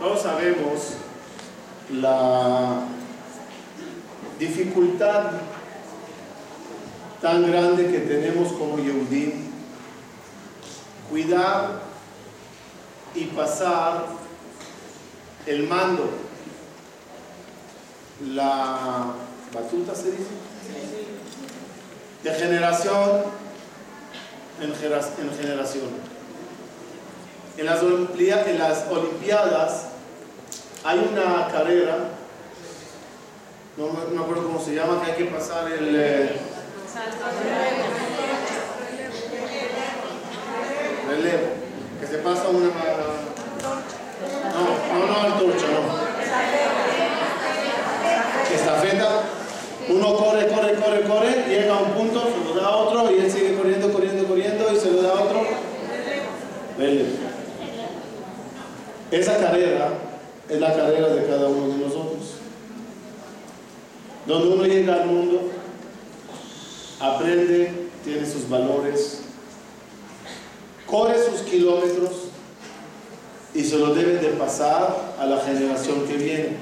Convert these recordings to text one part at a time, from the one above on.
Todos sabemos la dificultad tan grande que tenemos como Yehudim. Cuidar y pasar el mando, la batuta se dice, de generación en, generación. En las, en las Olimpiadas hay una carrera, no, me acuerdo cómo se llama, que hay que pasar el... Eh, relevo, que se pasa una... No, no, no, antorcha, no. Estafeta, uno corre, corre, corre, corre, llega a un punto, se lo da a otro y él sigue corriendo, corriendo, corriendo y se lo da a otro. Relevo. Esa es la carrera de cada uno de nosotros. Donde uno llega al mundo, aprende, tiene sus valores, corre sus kilómetros y se lo debe de pasar a la generación que viene.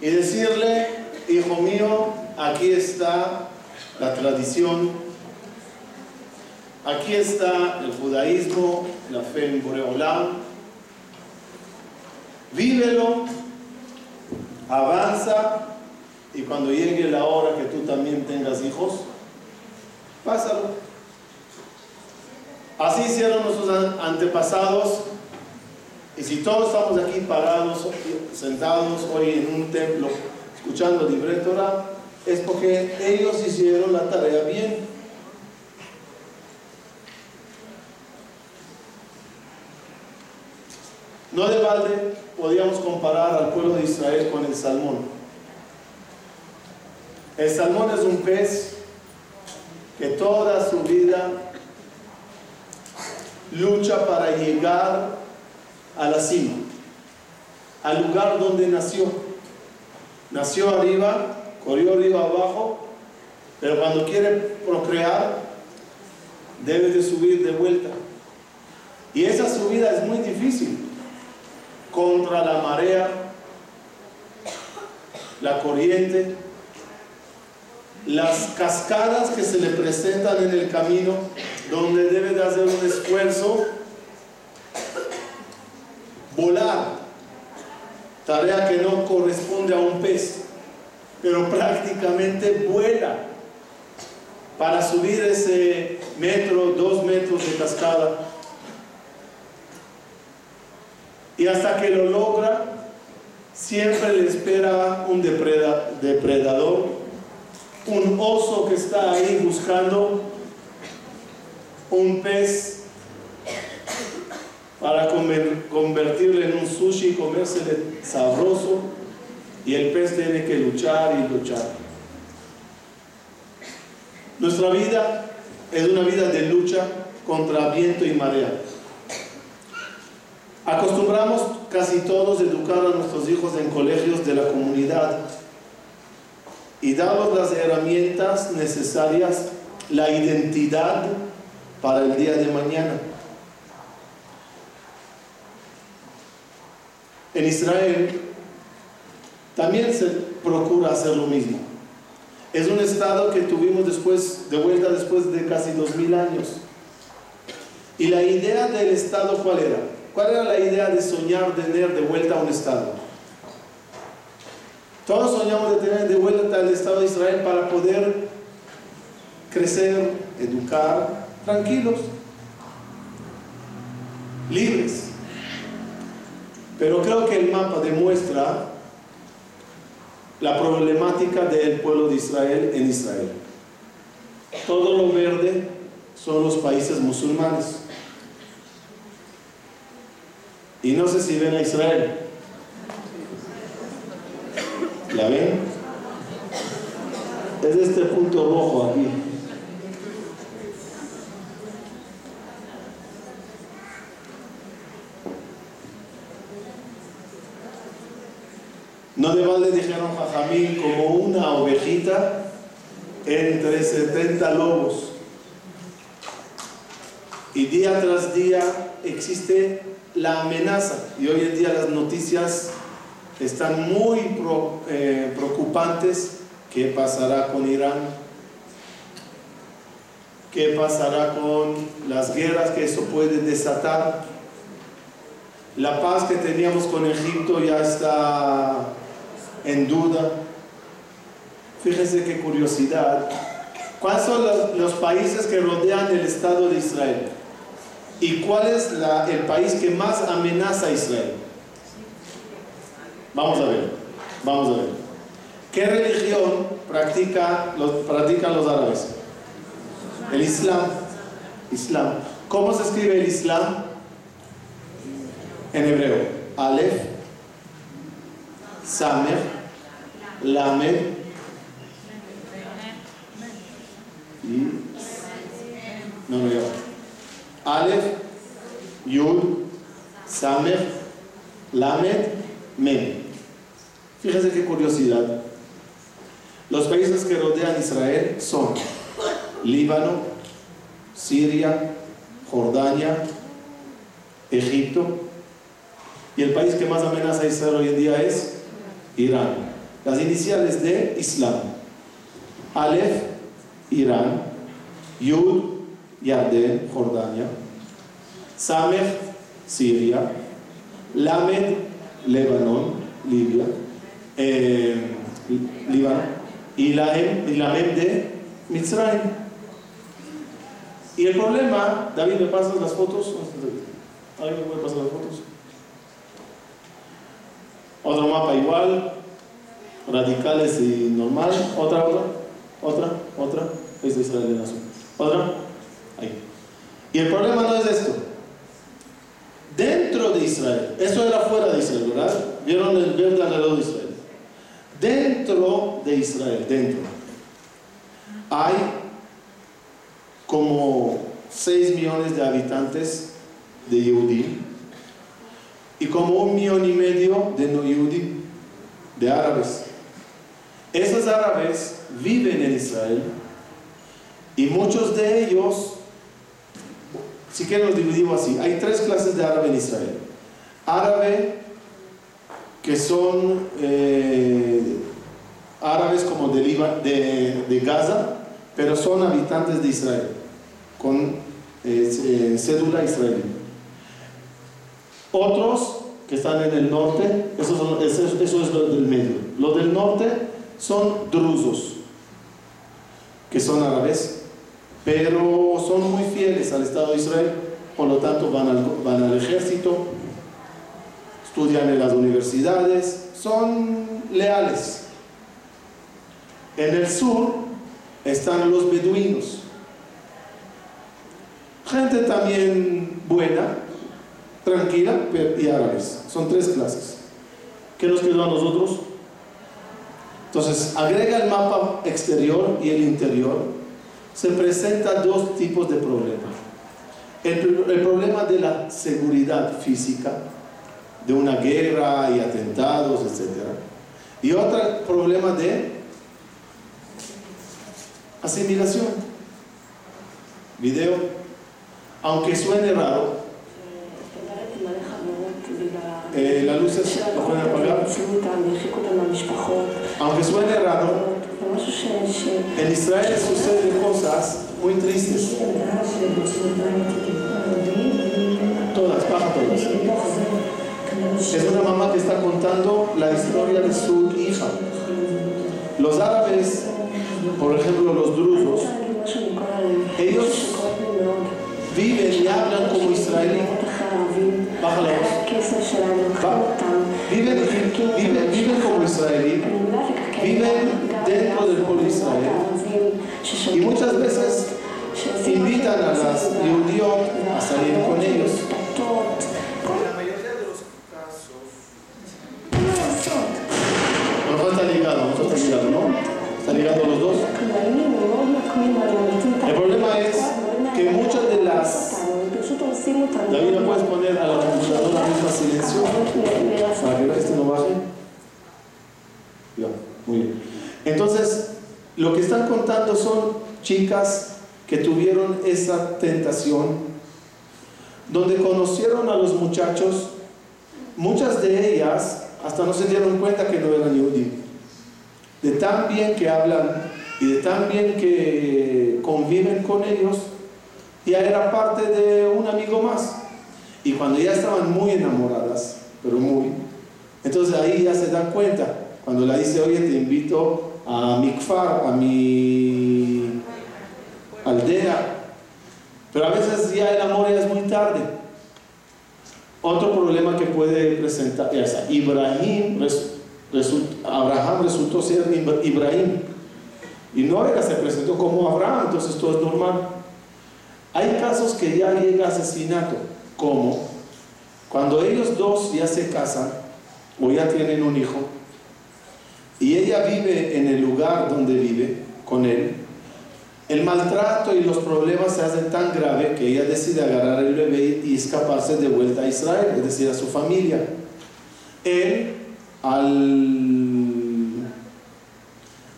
Y decirle, hijo mío, aquí está la tradición, aquí está el judaísmo, la fe en Boreolam, vívelo, avanza y cuando llegue la hora que tú también tengas hijos, pásalo. Así hicieron nuestros antepasados y si todos estamos aquí parados, sentados hoy en un templo, escuchando libre Torah, es porque ellos hicieron la tarea bien. No de balde podíamos comparar al pueblo de Israel con el salmón. El salmón es un pez que toda su vida lucha para llegar a la cima, al lugar donde nació. Nació arriba, corrió arriba abajo, pero cuando quiere procrear, debe de subir de vuelta. Y esa subida es muy difícil la marea, la corriente, las cascadas que se le presentan en el camino, donde debe de hacer un esfuerzo, volar, tarea que no corresponde a un pez, pero prácticamente vuela para subir ese metro, dos metros de cascada y hasta que lo logra, siempre le espera un depredador, un oso que está ahí buscando un pez para convertirle en un sushi, comérsele sabroso, y el pez tiene que luchar y luchar. Nuestra vida es una vida de lucha contra viento y marea. Acostumbramos casi todos educar a nuestros hijos en colegios de la comunidad y damos las herramientas necesarias, la identidad para el día de mañana. En Israel también se procura hacer lo mismo. Es un estado que tuvimos después, de vuelta después de casi dos mil años. Y la idea del estado, ¿cuál era? ¿Cuál era la idea de soñar tener de vuelta un Estado? Todos soñamos de tener de vuelta al Estado de Israel para poder crecer, educar, tranquilos, libres. Pero creo que el mapa demuestra la problemática del pueblo de Israel en Israel. Todo lo verde son los países musulmanes. Y no sé si ven a Israel. ¿La ven? Es este punto rojo aquí. No de balde dijeron Jajamín como una ovejita entre 70 lobos. Y día tras día existe la amenaza. Y hoy en día las noticias están muy eh, preocupantes. ¿Qué pasará con Irán? ¿Qué pasará con las guerras que eso puede desatar? La paz que teníamos con Egipto ya está en duda. Fíjense qué curiosidad. ¿Cuáles son los, países que rodean el Estado de Israel? ¿Y cuál es el país que más amenaza a Israel? Vamos a ver, vamos a ver. ¿Qué religión practica, los, practican los árabes? El Islam. Islam. ¿Cómo se escribe el Islam? En hebreo. Aleph, Samer, Lamed y... No, no, ya. Aleph, Yud, Samer, Lamed, Mem. Fíjense qué curiosidad. Los países que rodean Israel son Líbano, Siria, Jordania, Egipto. Y el país que más amenaza a Israel hoy en día es Irán. Las iniciales de Islam. Aleph, Irán. Yud, Yarden, Jordania. Sameh, Siria. Lamed, Líbano, Libia. Eh, Líbano. Y Lamed de Mitzrayim. Y el problema, David, ¿me pasas las fotos? ¿Alguien me puede pasar las fotos? Otro mapa igual, radicales y normal. Otra, otra, otra, otra. Este es Israel en azul. Otra. Y el problema no es esto. Dentro de Israel, eso era fuera de Israel, ¿verdad? Vieron el verde alrededor de Israel. Dentro de Israel, dentro, hay como 6 millones de habitantes de Yehudi y como un millón y medio de no Yehudi, de árabes. Esos árabes viven en Israel y muchos de ellos, si que los dividimos así, hay tres clases de árabe en Israel. Árabe que son eh, árabes como de, de, Gaza, pero son habitantes de Israel con eh, eh, cédula israelí. Otros que están en el norte, eso, es lo del medio. Los del norte son drusos, que son árabes, pero son muy fieles al Estado de Israel, por lo tanto van al, van al ejército, estudian en las universidades, son leales. En el sur están los beduinos, Gente también buena, tranquila y árabes. Son tres clases. ¿Qué nos quedó a nosotros? Entonces, agrega el mapa exterior y el interior. Se presentan dos tipos de problemas. El, problema de la seguridad física, de una guerra y atentados, etc. Y otro problema de asimilación. Video aunque suene raro, eh, la luz. Aunque suene raro, en Israel suceden cosas muy tristes. Todas, baja todas. Es una mamá que está contando la historia de su hija. Los árabes, por ejemplo los drusos, ellos viven y hablan como israelí. Bájale. Viven, viven, viven como israelí, viven dentro del pueblo de Israel y muchas veces invitan a las judíos a salir con ellos. En la mayoría de los casos, no está ligado, está ligado, ¿no? ¿Está ligado los dos? El problema es que muchas de las... David, ¿no puedes poner a la computadora misma silencio? Para que este no baje. Entonces, lo que están contando son chicas que tuvieron esa tentación donde conocieron a los muchachos, muchas de ellas hasta no se dieron cuenta que no eran judíos. De tan bien que hablan y de tan bien que conviven con ellos, ya era parte de un amigo más. Y cuando ya estaban muy enamoradas, pero muy, entonces ahí ya se dan cuenta. Cuando la dice, oye, te invito a mi kfar, a mi aldea. Pero a veces ya el amor ya es muy tarde. Otro problema que puede presentar es Ibrahim, Abraham resultó ser Ibrahim. Y no era, se presentó como Abraham, entonces todo es normal. Hay casos que ya llega asesinato, como cuando ellos dos ya se casan o ya tienen un hijo, y ella vive en el lugar donde vive con él, el maltrato y los problemas se hacen tan grave que ella decide agarrar el bebé y escaparse de vuelta a Israel, es decir, a su familia. Él, al,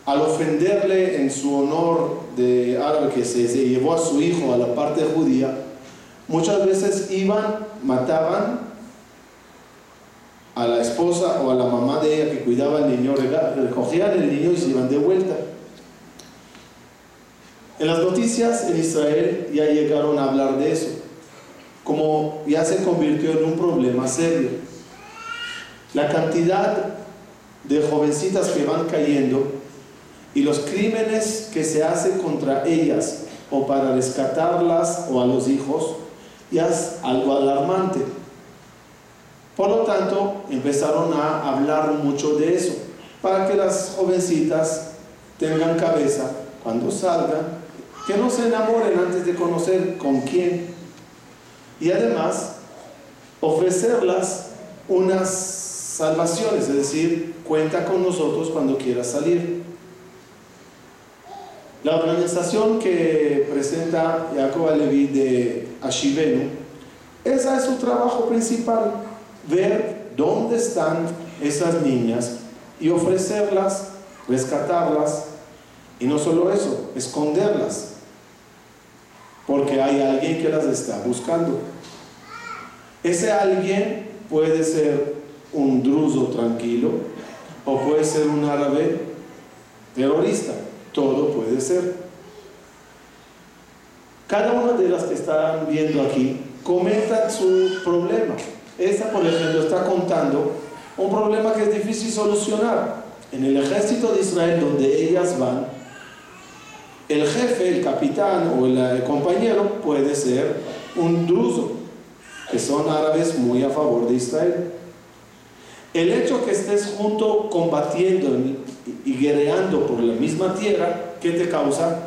ofenderle en su honor de árabe que se, se llevó a su hijo a la parte judía, muchas veces iban, mataban a la esposa o a la mamá de ella que cuidaba al niño, recogían el niño y se iban de vuelta. En las noticias en Israel ya llegaron a hablar de eso, como ya se convirtió en un problema serio. La cantidad de jovencitas que van cayendo y los crímenes que se hacen contra ellas o para rescatarlas o a los hijos ya es algo alarmante. Por lo tanto, empezaron a hablar mucho de eso, para que las jovencitas tengan cabeza cuando salgan que no se enamoren antes de conocer con quién. Y además, ofrecerlas unas salvaciones, es decir, cuenta con nosotros cuando quieras salir. La organización que presenta Jacob Alevi de Ashivenu, esa es su trabajo principal, ver dónde están esas niñas y ofrecerlas, rescatarlas, y no solo eso, esconderlas porque hay alguien que las está buscando. Ese alguien puede ser un druso tranquilo o puede ser un árabe terrorista. Todo puede ser. Cada una de las que están viendo aquí comenta su problema. Esta, por ejemplo, está contando un problema que es difícil solucionar. En el ejército de Israel, donde ellas van, el jefe, el capitán o el compañero puede ser un druso, que son árabes muy a favor de Israel. El hecho que estés junto combatiendo y guerreando por la misma tierra, ¿qué te causa?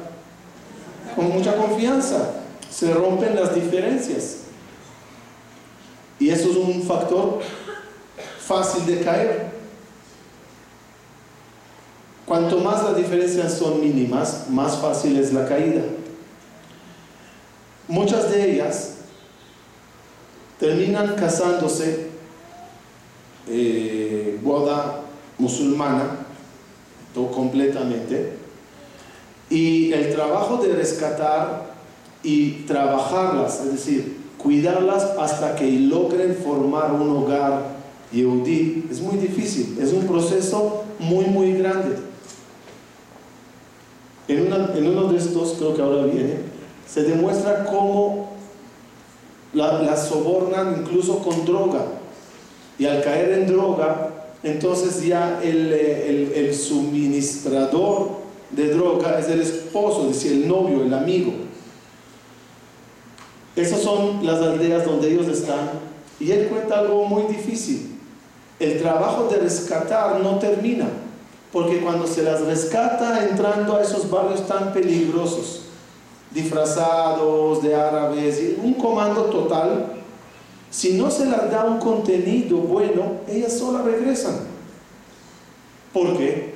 Con mucha confianza. Se rompen las diferencias. Y eso es un factor fácil de caer. Cuanto más las diferencias son mínimas, más fácil es la caída. Muchas de ellas terminan casándose eh, boda musulmana todo completamente y el trabajo de rescatar y trabajarlas, es decir, cuidarlas hasta que logren formar un hogar yehudí es muy difícil, es un proceso muy muy grande. En, uno de estos, creo que ahora viene, se demuestra cómo las sobornan incluso con droga. Y al caer en droga, entonces ya el, el, suministrador de droga es el esposo, es decir, el novio, el amigo. Esas son las aldeas donde ellos están. Y él cuenta algo muy difícil. El trabajo de rescatar no termina porque cuando se las rescata entrando a esos barrios tan peligrosos, disfrazados de árabes, un comando total, si no se les da un contenido bueno, ellas solas regresan. ¿Por qué?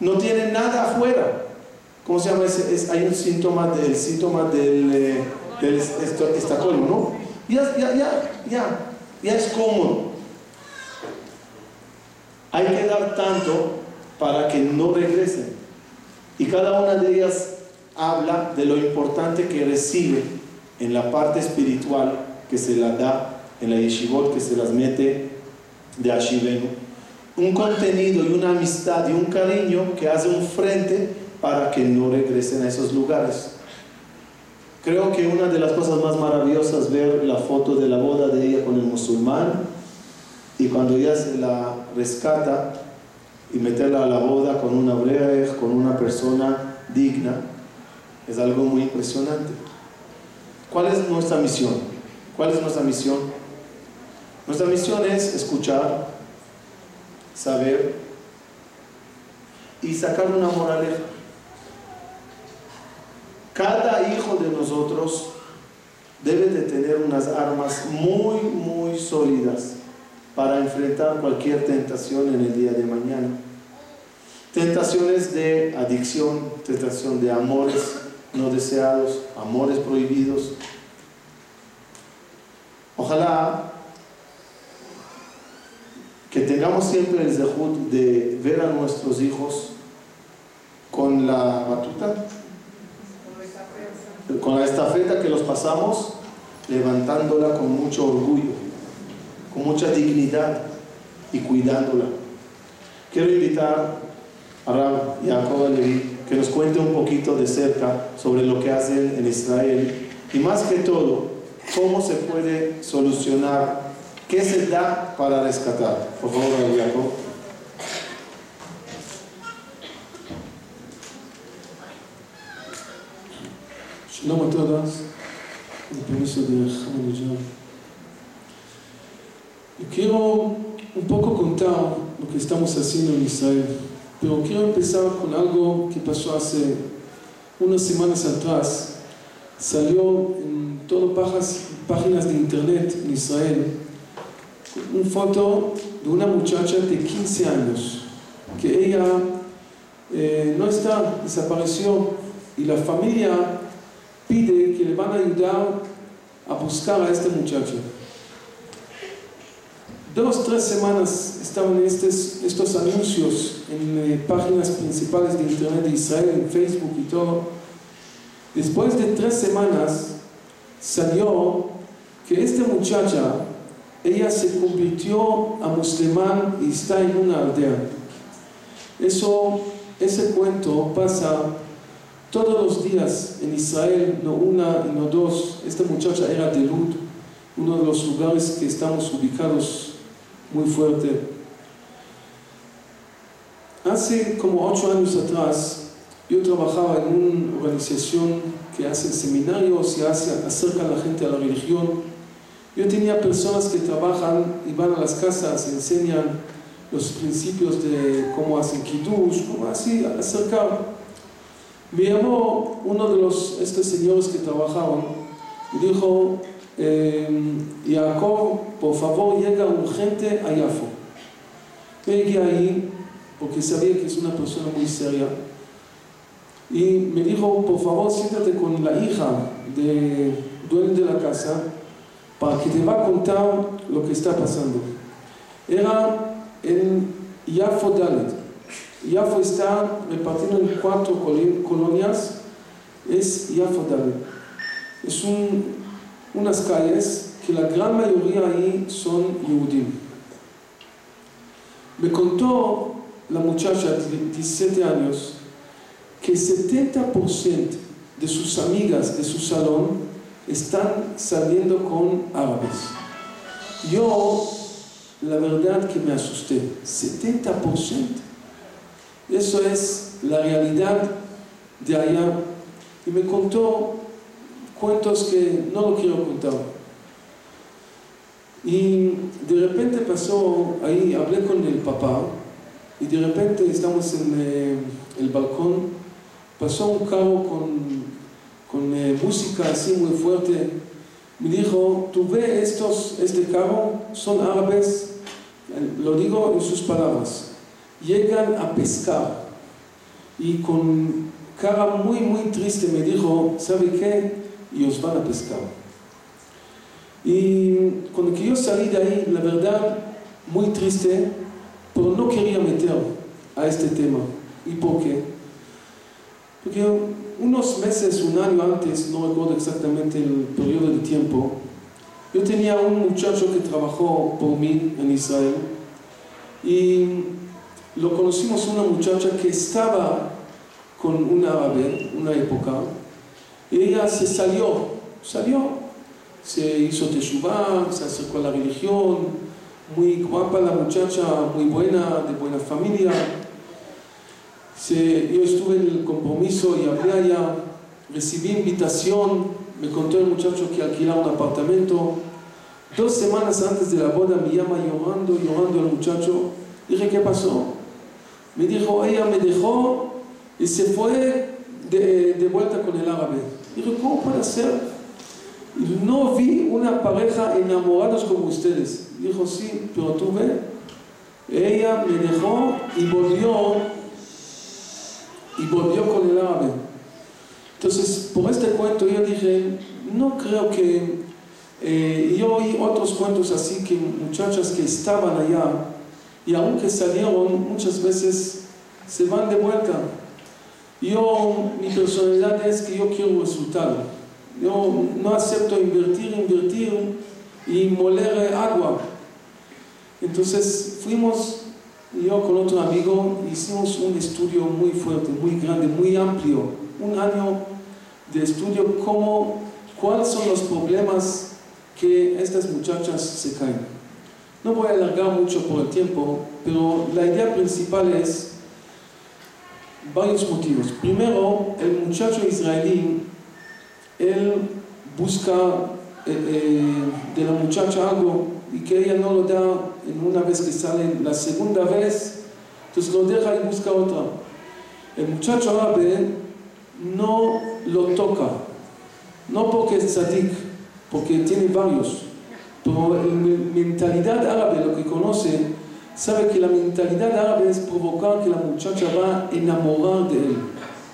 No tienen nada afuera. ¿Cómo se llama? Es, hay un síntoma del síntoma del, eh, del ¿no? Ya, ya, ya, ya, ya es cómodo. Hay que dar tanto para que no regresen. Y cada una de ellas habla de lo importante que recibe en la parte espiritual que se la da en la yeshivot que se las mete de Ashivenu. Un contenido y una amistad y un cariño que hace un frente para que no regresen a esos lugares. Creo que una de las cosas más maravillosas es ver la foto de la boda de ella con el musulmán y cuando ella se la rescata y meterla a la boda con una brej, con una persona digna, es algo muy impresionante. ¿Cuál es nuestra misión? ¿Cuál es nuestra misión? Nuestra misión es escuchar, saber y sacar una moraleja. Cada hijo de nosotros debe de tener unas armas muy, muy sólidas para enfrentar cualquier tentación en el día de mañana. Tentaciones de adicción, tentación de amores no deseados, amores prohibidos. Ojalá que tengamos siempre el zehut de ver a nuestros hijos con la batuta, con la estafeta que los pasamos, levantándola con mucho orgullo, con mucha dignidad y cuidándola. Quiero invitar a Rab Jacob Levi que nos cuente un poquito de cerca sobre lo que hacen en Israel y más que todo, cómo se puede solucionar, qué se da para rescatar. Por favor, Jacob. Shalom a todas, el permiso de Hamad Yo quiero un poco contar lo que estamos haciendo en Israel, pero quiero empezar con algo que pasó hace unas semanas atrás. Salió en todas páginas de internet en Israel una foto de una muchacha de 15 años, que ella eh, no está, desapareció, y la familia pide que le van a ayudar a buscar a este muchacho. Dos, tres semanas estaban estos, estos anuncios en eh, páginas principales de Internet de Israel, en Facebook y todo. Después de tres semanas salió que esta muchacha, ella se convirtió a musulmán y está en una aldea. Eso, ese cuento pasa todos los días en Israel, no una no dos. Esta muchacha era de Lud, uno de los lugares que estamos ubicados muy fuerte. Hace como ocho años atrás, yo trabajaba en una organización que hace seminarios y hace, acerca a la gente a la religión. Yo tenía personas que trabajan y van a las casas, enseñan los principios de cómo hacen kiddush, cómo así acercar. Me llamó uno de los, estos señores que trabajaban y dijo, eh, Jacob, por favor, llega urgente a Yafo. Llegué ahí porque sabía que es una persona muy seria. Y me dijo, por favor, siéntate con la hija del dueño de la casa para que te va a contar lo que está pasando. Era en Yafo Dalet. Yafo está repartido en cuatro colonias. Es Yafo Dalet. Es un, unas calles que la gran mayoría ahí son Yehudim. Me contó la muchacha de 17 años que 70% de sus amigas de su salón están saliendo con árabes. Yo, la verdad que me asusté, 70%. Eso es la realidad de allá. Y me contó cuentos que no lo quiero contar. Y de repente pasó, ahí hablé con el papá, y de repente estamos en eh, el balcón, pasó un carro con, con eh, música así muy fuerte. Me dijo, tú ves estos, este carro, son árabes, lo digo en sus palabras, llegan a pescar. Y con cara muy, muy triste me dijo, ¿sabe qué? Y os van a pescar. Y cuando yo salí de ahí, la verdad, muy triste, pero no quería meter a este tema. ¿Y por qué? Porque unos meses, un año antes, no recuerdo exactamente el periodo de tiempo, yo tenía un muchacho que trabajó por mí en Israel y lo conocimos una muchacha que estaba con un árabe, una época, y ella se salió, salió, se hizo teshuvah, se acercó a la religión, muy guapa la muchacha, muy buena, de buena familia. Yo estuve en el compromiso y hablé allá, recibí invitación, me contó el muchacho que alquilaba un apartamento. Dos semanas antes de la boda me llama llorando, llorando el muchacho. Dije, ¿qué pasó? Me dijo, ella me dejó y se fue de, de vuelta con el árabe. Dije, ¿cómo puede ser? No vi una pareja enamorados como ustedes. Dijo, sí, pero tú ve. Ella me dejó y volvió y volvió con el árabe. Entonces, por este cuento yo dije, no creo que... Eh, yo oí otros cuentos así que muchachas que estaban allá y aunque salieron, muchas veces se van de vuelta. Yo, mi personalidad es que yo quiero resultado. Yo no acepto invertir, invertir y moler agua. Entonces fuimos, yo con otro amigo, hicimos un estudio muy fuerte, muy grande, muy amplio. Un año de estudio, cómo, cuáles son los problemas que estas muchachas se caen. No voy a alargar mucho por el tiempo, pero la idea principal es varios motivos. Primero, el muchacho israelí, él busca eh, eh, de la muchacha algo y que ella no lo da en una vez que sale, la segunda vez, entonces lo deja y busca otra. El muchacho árabe no lo toca, no porque es tzadik, porque tiene varios, pero la mentalidad árabe, lo que conoce, sabe que la mentalidad árabe es provocar que la muchacha va a enamorar de él.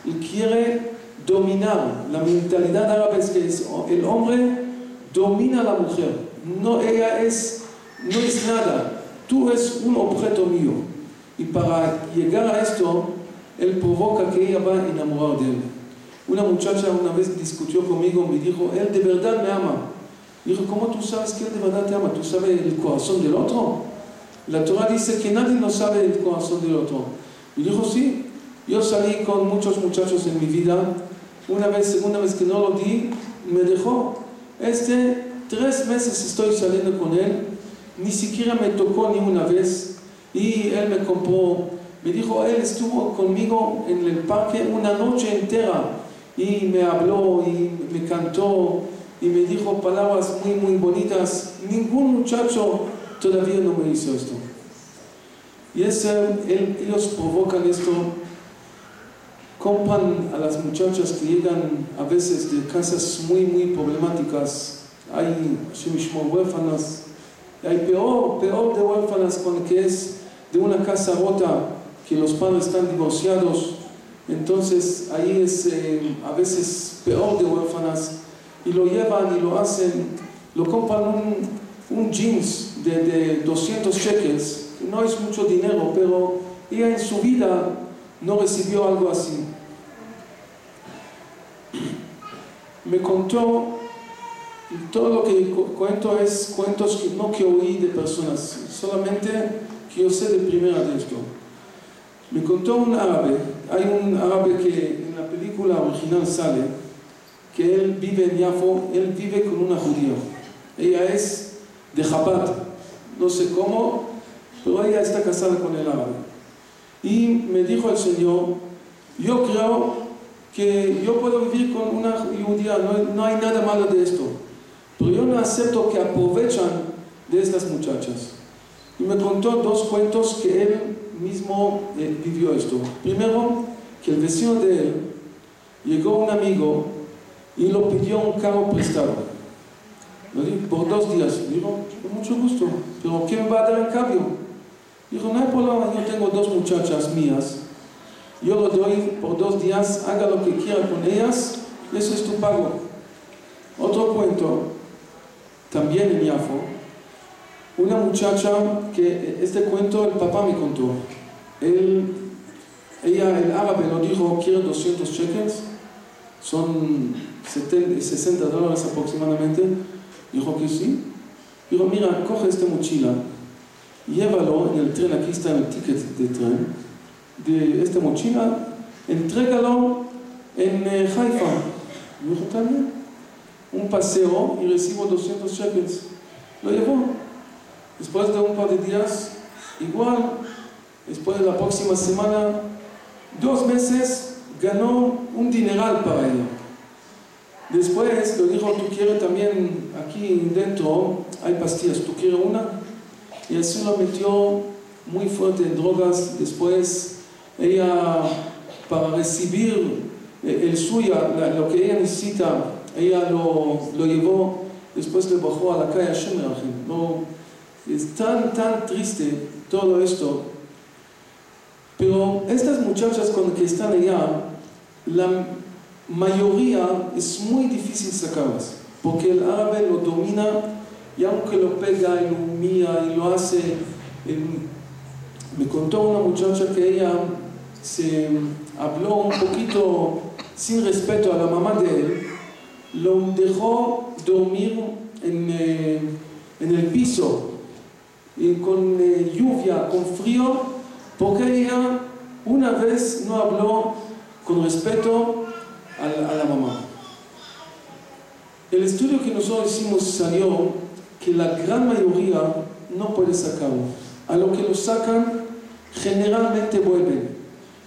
Y quiere dominar. La mentalidad árabe es que el hombre domina a la mujer. No, ella es, no es nada. Tú eres un objeto mío. Y para llegar a esto, él provoca que ella va a enamorar de él. Una muchacha una vez discutió conmigo, me dijo, él de verdad me ama. Dijo, ¿cómo tú sabes que él de verdad te ama? ¿Tú sabes el corazón del otro? La Torah dice que nadie no sabe el corazón del otro. Y dijo, sí, yo salí con muchos muchachos en mi vida. Una vez, segunda vez que no lo di, me dejó. Este, tres meses estoy saliendo con él, ni siquiera me tocó ni una vez. Y él me compró, me dijo, él estuvo conmigo en el parque una noche entera. Y me habló y me cantó y me dijo palabras muy, muy bonitas. Ningún muchacho todavía no me hizo esto. Y es, ellos provocan esto, compran a las muchachas que llegan a veces de casas muy, muy problemáticas. Hay huérfanas, hay peor, peor de huérfanas con que es de una casa rota, que los padres están divorciados. Entonces ahí es eh, a veces peor de huérfanas y lo llevan y lo hacen, lo compran un, un jeans de, de 200 shekels, no es mucho dinero, pero ella en su vida no recibió algo así. Me contó, todo lo que cuento es cuentos que no que oí de personas, solamente que yo sé de primera de esto. Me contó un árabe, hay un árabe que en la película original sale, que él vive en Yafo, él vive con una judía. Ella es de Chabad, no sé cómo, pero ella está casada con el árabe. Y me dijo el Señor, yo creo que yo puedo vivir con una judía, no, no hay nada malo de esto, pero yo no acepto que aprovechan de estas muchachas. Y me contó dos cuentos que él mismo eh, vivió esto. Primero, que el vecino de él llegó un amigo y lo pidió un carro prestado. Por dos días. Dijo, con mucho gusto, pero ¿qué me va a dar en cambio? Dijo, no hay problema, yo tengo dos muchachas mías. Yo lo doy por dos días, haga lo que quiera con ellas, eso es tu pago. Otro cuento, también en Yafo, una muchacha que este cuento el papá me contó. Él, ella, el árabe, lo dijo, quiero 200 shekels. Son 70, 60 dólares aproximadamente. Dijo que sí. Dijo, mira, coge esta mochila, llévalo en el tren, aquí está el ticket de tren, de esta mochila, entrégalo en eh, Haifa. Dijo, también, un paseo y recibo 200 shekels. Lo llevó. Después de un par de días, igual, después de la próxima semana, dos meses, ganó un dineral para ella. Después lo dijo, tú quieres también, aquí dentro hay pastillas, ¿tú quieres una? Y así lo metió muy fuerte en drogas. Después ella, para recibir el suya, lo que ella necesita, ella lo, llevó, después le bajó a la calle a No, es tan, tan triste todo esto. Pero estas muchachas con que están allá, la mayoría es muy difícil sacarlas, porque el árabe lo domina y aunque lo pega y lo humilla y lo hace, me contó una muchacha que ella se habló un poquito sin respeto a la mamá de él, lo dejó dormir en, eh, en el piso y con eh, lluvia, con frío, porque ella una vez no habló con respeto a la, mamá. El estudio que nosotros hicimos salió que la gran mayoría no puede sacarlo. A lo que lo sacan, generalmente vuelven.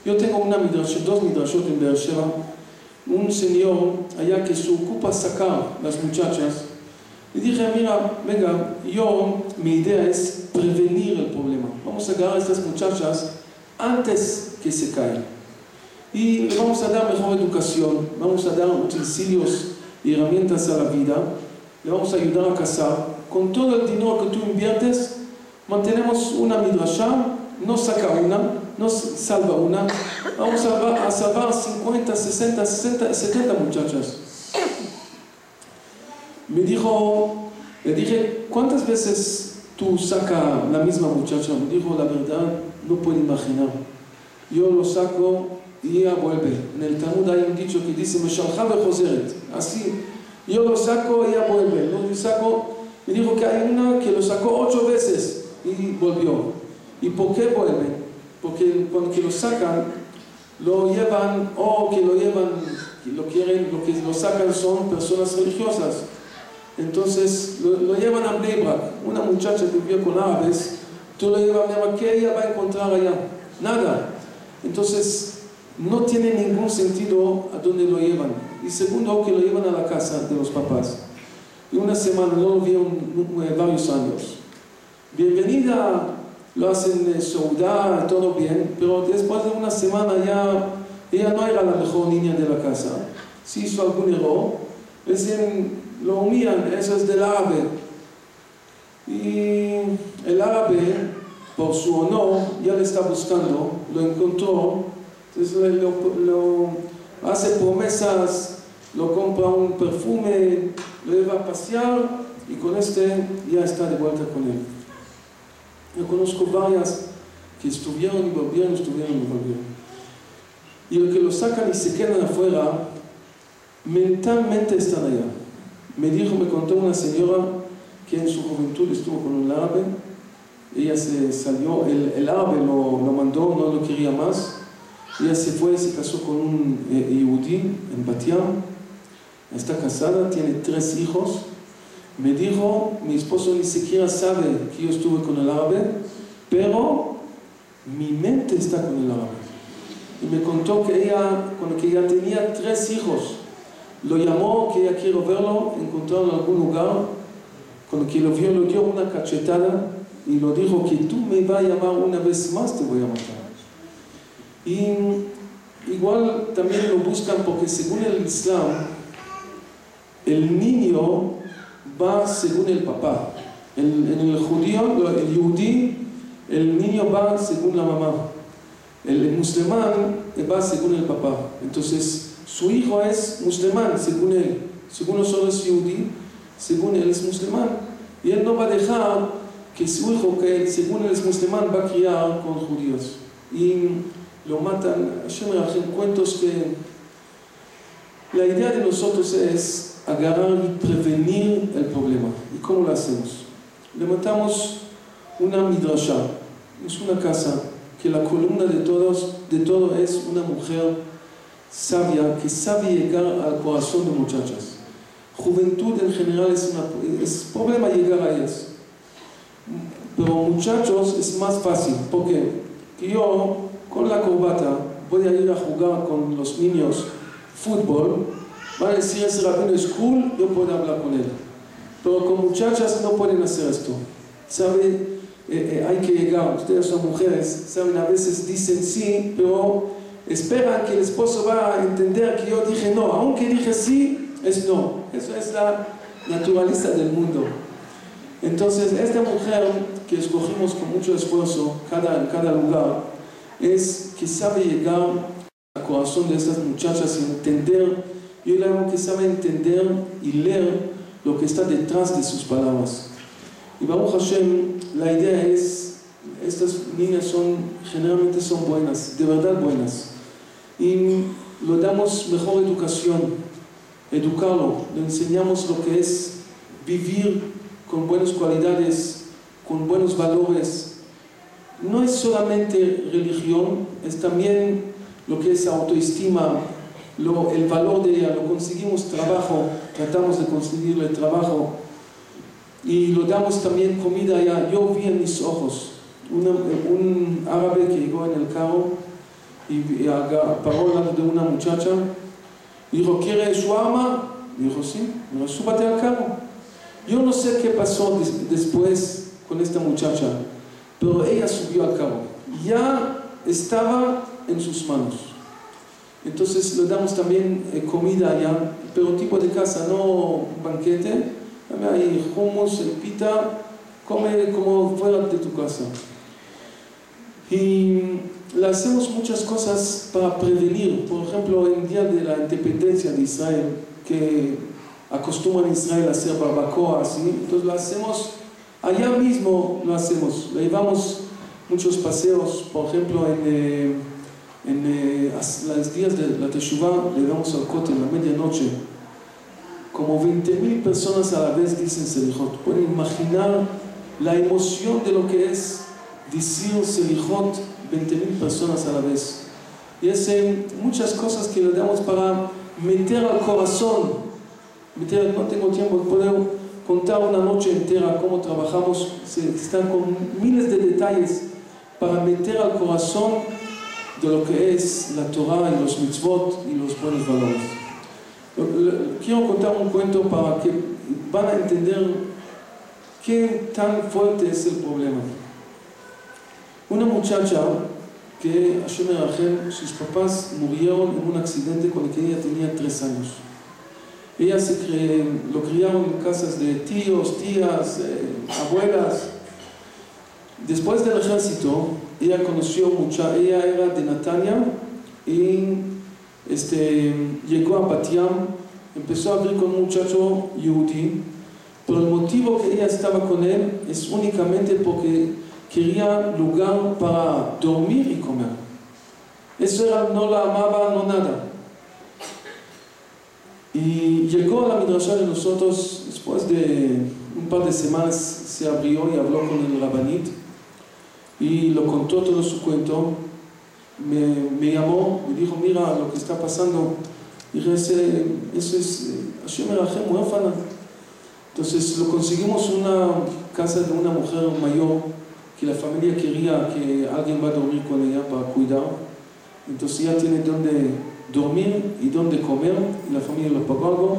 Yo tengo una midrash, dos midrashot en Beersheba, un señor allá que se ocupa sacar las muchachas. Y dije, mira, venga, yo, mi idea es prevenir el problema. Vamos a agarrar a estas muchachas antes que se caigan y le vamos a dar mejor educación, vamos a dar utensilios y herramientas a la vida, le vamos a ayudar a casar. Con todo el dinero que tú inviertes, mantenemos una midrasha, no saca una, no salva una, vamos a, a salvar 50, 60, 60, 70 muchachas. Me dijo, le dije, ¿cuántas veces tú saca la misma muchacha? Me dijo, la verdad, no puedo imaginar. Yo lo saco ella vuelve. En el Talmud hay un dicho que dice, Así, yo lo saco, ella vuelve. Lo saco, me dijo que hay una que lo sacó ocho veces y volvió. ¿Y por qué vuelve? Porque cuando que lo sacan, lo llevan, o que lo llevan, lo quieren, lo que lo sacan son personas religiosas. Entonces lo, llevan a Bneibrak. Una muchacha que vivió con árabes, tú lo llevas a ¿qué ella va a encontrar allá? Nada. Entonces no tiene ningún sentido a dónde lo llevan. Y segundo, que lo llevan a la casa de los papás. Y una semana, no lo vieron varios años. Bienvenida, lo hacen en saudar, todo bien, pero después de una semana ya ella no era la mejor niña de la casa. Si hizo algún error, dicen, lo humillan, eso es del árabe. Y el árabe, por su honor, ya le está buscando, lo encontró entonces lo, hace promesas, lo compra un perfume, lo lleva a pasear y con este ya está de vuelta con él. Yo conozco varias que estuvieron y volvieron, estuvieron y volvieron. Y el que lo sacan y se quedan afuera, mentalmente están allá. Me dijo, me contó una señora que en su juventud estuvo con un árabe, ella se salió, el, el lo mandó, no lo quería más, ella se fue, se casó con un eh, en Batiam. Está casada, tiene tres hijos. Me dijo, mi esposo ni siquiera sabe que yo estuve con el árabe, pero mi mente está con el árabe. Y me contó que ella, cuando que ella tenía tres hijos, lo llamó, que ella quiere verlo, encontró en algún lugar. Cuando que lo vio, le dio una cachetada y lo dijo que tú me vas a llamar una vez más, te voy a matar. Y igual también lo buscan porque según el Islam, el niño va según el papá. En, el judío, el yudí, el niño va según la mamá. El, musulmán va según el papá. Entonces, su hijo es musulmán según él. Según nosotros es yudí, según él es musulmán. Y él no va a dejar que su hijo, que según él es musulmán, va a criar con judíos. Y lo matan. Hashem en cuentos que La idea de nosotros es agarrar y prevenir el problema. ¿Y cómo lo hacemos? Levantamos una midrasha, es una casa que la columna de, todos, de todo es una mujer sabia que sabe llegar al corazón de muchachas. Juventud en general es, una, es problema llegar a ellas. Pero muchachos es más fácil, porque yo con la corbata a ir a jugar con los niños fútbol, van a decir ese rabino es cool, yo puedo hablar con él. Pero con muchachas no pueden hacer esto. ¿Sabe? Eh, eh, hay que llegar, ustedes son mujeres, saben, a veces dicen sí, pero esperan que el esposo va a entender que yo dije no, aunque dije sí, es no. Eso es la naturaleza del mundo. Entonces, esta mujer que escogimos con mucho esfuerzo cada, en cada lugar, es que sabe llegar al corazón de estas muchachas y entender, yo le hago que sabe entender y leer lo que está detrás de sus palabras. Y Baruch Hashem, la idea es, estas niñas son, generalmente son buenas, de verdad buenas. Y le damos mejor educación, educarlo, le enseñamos lo que es vivir con buenas cualidades, con buenos valores. No es solamente religión, es también lo que es autoestima, el valor de ella, lo conseguimos trabajo, tratamos de conseguirle trabajo y lo damos también comida allá. Yo vi en mis ojos un árabe que llegó en el carro y, y paró lado de una muchacha dijo, ¿quiere su arma? Dijo, sí, súbate al carro. Yo no sé qué pasó des después con esta muchacha, pero ella subió al carro. Ya estaba en sus manos. Entonces le damos también eh, comida allá, pero tipo de casa, no banquete. Hay hummus, pita, come como fuera de tu casa. Y le hacemos muchas cosas para prevenir. Por ejemplo, en el día de la independencia de Israel, que acostumbran Israel a hacer barbacoa, ¿sí? entonces lo hacemos, allá mismo lo hacemos. Le llevamos muchos paseos, por ejemplo, en... Eh, en eh, los días de la Teshuvah le damos al cote en la medianoche. Como 20.000 personas a la vez dicen Selijot. Pueden imaginar la emoción de lo que es decir Selijot 20.000 personas a la vez. Y es muchas cosas que le damos para meter al corazón. Meter, no tengo tiempo, puedo contar una noche entera cómo trabajamos. están con miles de detalles para meter al corazón de lo que es la Torah y los mitzvot y los buenos valores. Quiero contar un cuento para que van a entender qué tan fuerte es el problema. Una muchacha que Hashem sus papás murieron en un accidente cuando ella tenía tres años. Ella se lo criaron en casas de tíos, tías, eh, abuelas. Después del ejército, ella conoció mucha, ella era de Natania y este, llegó a Batiam, empezó a vivir con un muchacho yudí, pero el motivo que ella estaba con él es únicamente porque quería lugar para dormir y comer. Eso era, no la amaba, no nada. Y llegó a la midrasha de nosotros, después de un par de semanas, se abrió y habló con el rabanit y lo contó todo su cuento. Me, me, llamó, me dijo, mira lo que está pasando. Dije, ese, eso es eh, Hashem Erachem, huérfana. Entonces lo conseguimos una casa de una mujer mayor que la familia quería que alguien va a dormir con ella para cuidar. Entonces ella tiene donde dormir y donde comer y la familia lo pagó algo.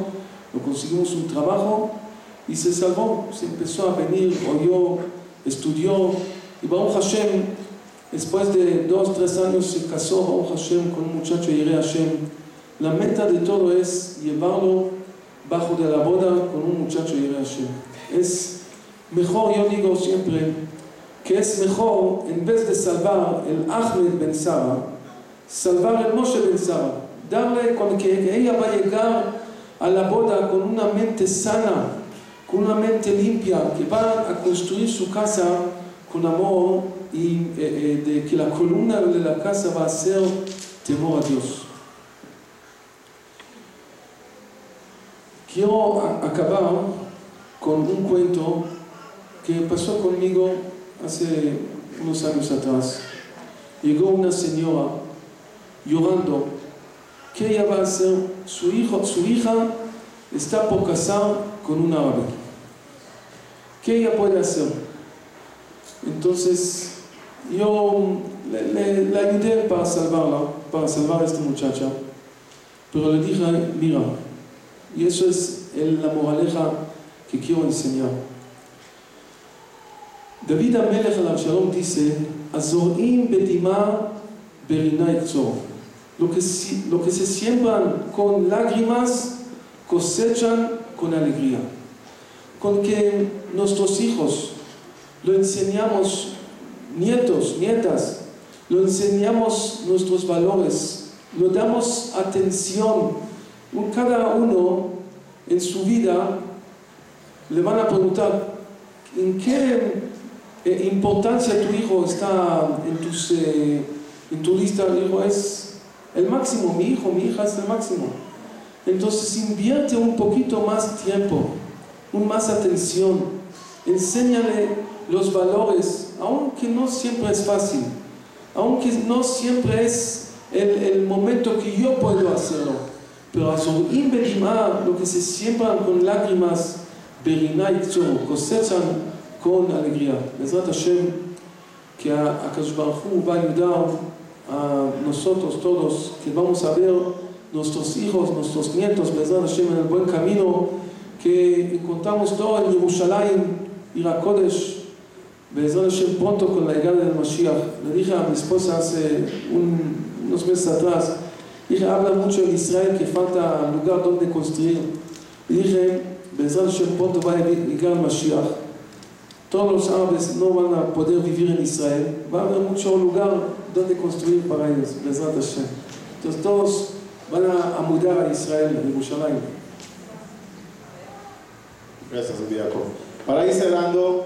Lo conseguimos un trabajo y se salvó. Se empezó a venir, oyó, estudió, y Baruch Hashem, después de dos, tres años, se casó Baruch Hashem con un muchacho Yere Hashem. La meta de todo es llevarlo bajo de la boda con un muchacho Yere Hashem. Es mejor, yo digo siempre, que es mejor, en vez de salvar el Ahmed Ben Sara, salvar el Moshe Ben Sara. Darle con que ella va a llegar a la boda con una mente sana, con una mente limpia, que va a construir su casa con amor y eh, eh, de que la columna de la casa va a ser temor a Dios. Quiero acabar con un cuento que pasó conmigo hace unos años atrás. Llegó una señora llorando que ella va a hacer, su, hijo, su hija está por casar con un árabe. ¿Qué ella puede hacer? Entonces yo le, le ayudé para salvarla, para salvar a esta muchacha, pero le dije, mira, y eso es la moraleja que quiero enseñar. David Amelech al Shalom dice, Azorim betima lo que, lo que se siembran con lágrimas cosechan con alegría. Con que nuestros hijos lo enseñamos, nietos, nietas, lo enseñamos nuestros valores, lo damos atención. Cada uno en su vida le van a preguntar, ¿en qué eh, importancia tu hijo está en, tus, eh, en tu lista? El hijo es el máximo, mi hijo, mi hija es el máximo. Entonces invierte un poquito más tiempo, un más atención, enséñale los valores, aunque no siempre es fácil, aunque no siempre es el, momento que yo puedo hacerlo, pero a su lo que se siembran con lágrimas, cosechan con alegría. Bezrat Hashem, que a, a va a ayudar a nosotros todos, que vamos a ver nuestros hijos, nuestros nietos, en el buen camino, que encontramos todo en Jerusalén, Irakodesh, Bezrat Hashem, pronto con la llegada del Mashiach. Le dije a mi esposa hace unos meses atrás, dije, habla mucho en Israel que falta lugar donde construir. Y dije, pronto va a llegar el Mashiach. Todos los árabes no van a poder vivir en Israel, va a haber mucho lugar donde construir para ellos, Entonces todos van a, mudar a Israel, a Jerusalén. Gracias, Diaco. Para ir cerrando,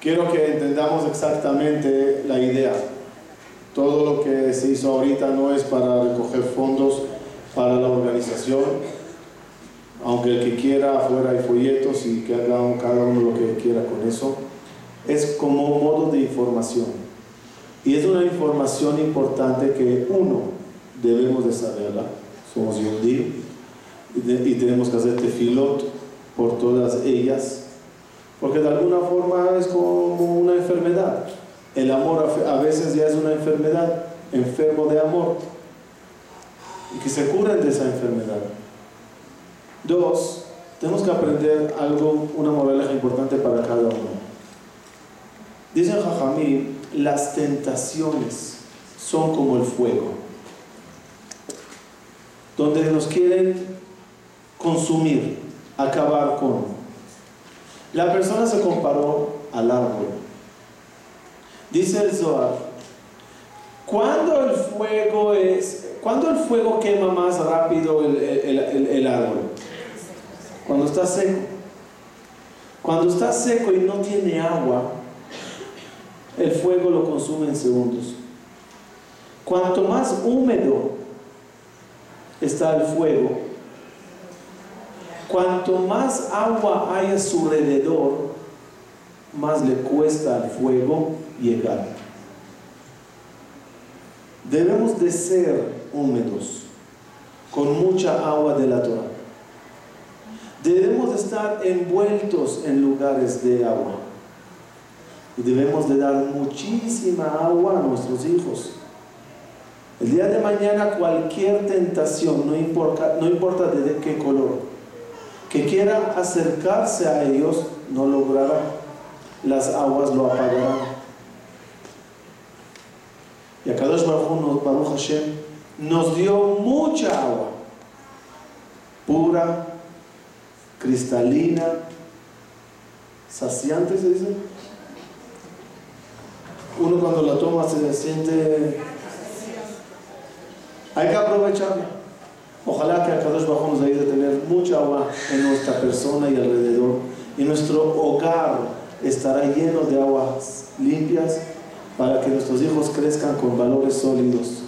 quiero que entendamos exactamente la idea. Todo lo que se hizo ahorita no es para recoger fondos para la organización, aunque el que quiera afuera hay folletos y que haga cada uno lo que quiera con eso, es como modo de información. Y es una información importante que uno debemos de saberla, somos yudí y, tenemos que hacer tefilot por todas ellas, porque de alguna forma es como una enfermedad. El amor a veces ya es una enfermedad, enfermo de amor, y que se curen de esa enfermedad. Dos, tenemos que aprender algo, una moraleja importante para cada uno. Dice Jajamí, las tentaciones son como el fuego, donde nos quieren consumir, acabar con. La persona se comparó al árbol. Dice el Zohar, cuando el fuego es, cuando el fuego quema más rápido el, el árbol? Cuando está seco. Cuando está seco y no tiene agua, el fuego lo consume en segundos. Cuanto más húmedo está el fuego, cuanto más agua hay a su alrededor, más le cuesta al fuego llegar. Debemos de ser húmedos, con mucha agua de la Torah. Debemos de estar envueltos en lugares de agua. Y debemos de dar muchísima agua a nuestros hijos. El día de mañana cualquier tentación, no importa, no importa de qué color, que quiera acercarse a ellos, no logrará. Las aguas lo apagarán. Y acá Baruch, Baruch Hashem nos dio mucha agua, pura, cristalina, saciante se dice. Uno cuando la toma se siente... Hay que aprovecharla. Ojalá que a Kadosh Bajo nos ayude a tener mucha agua en nuestra persona y alrededor. Y nuestro hogar estará lleno de aguas limpias para que nuestros hijos crezcan con valores sólidos.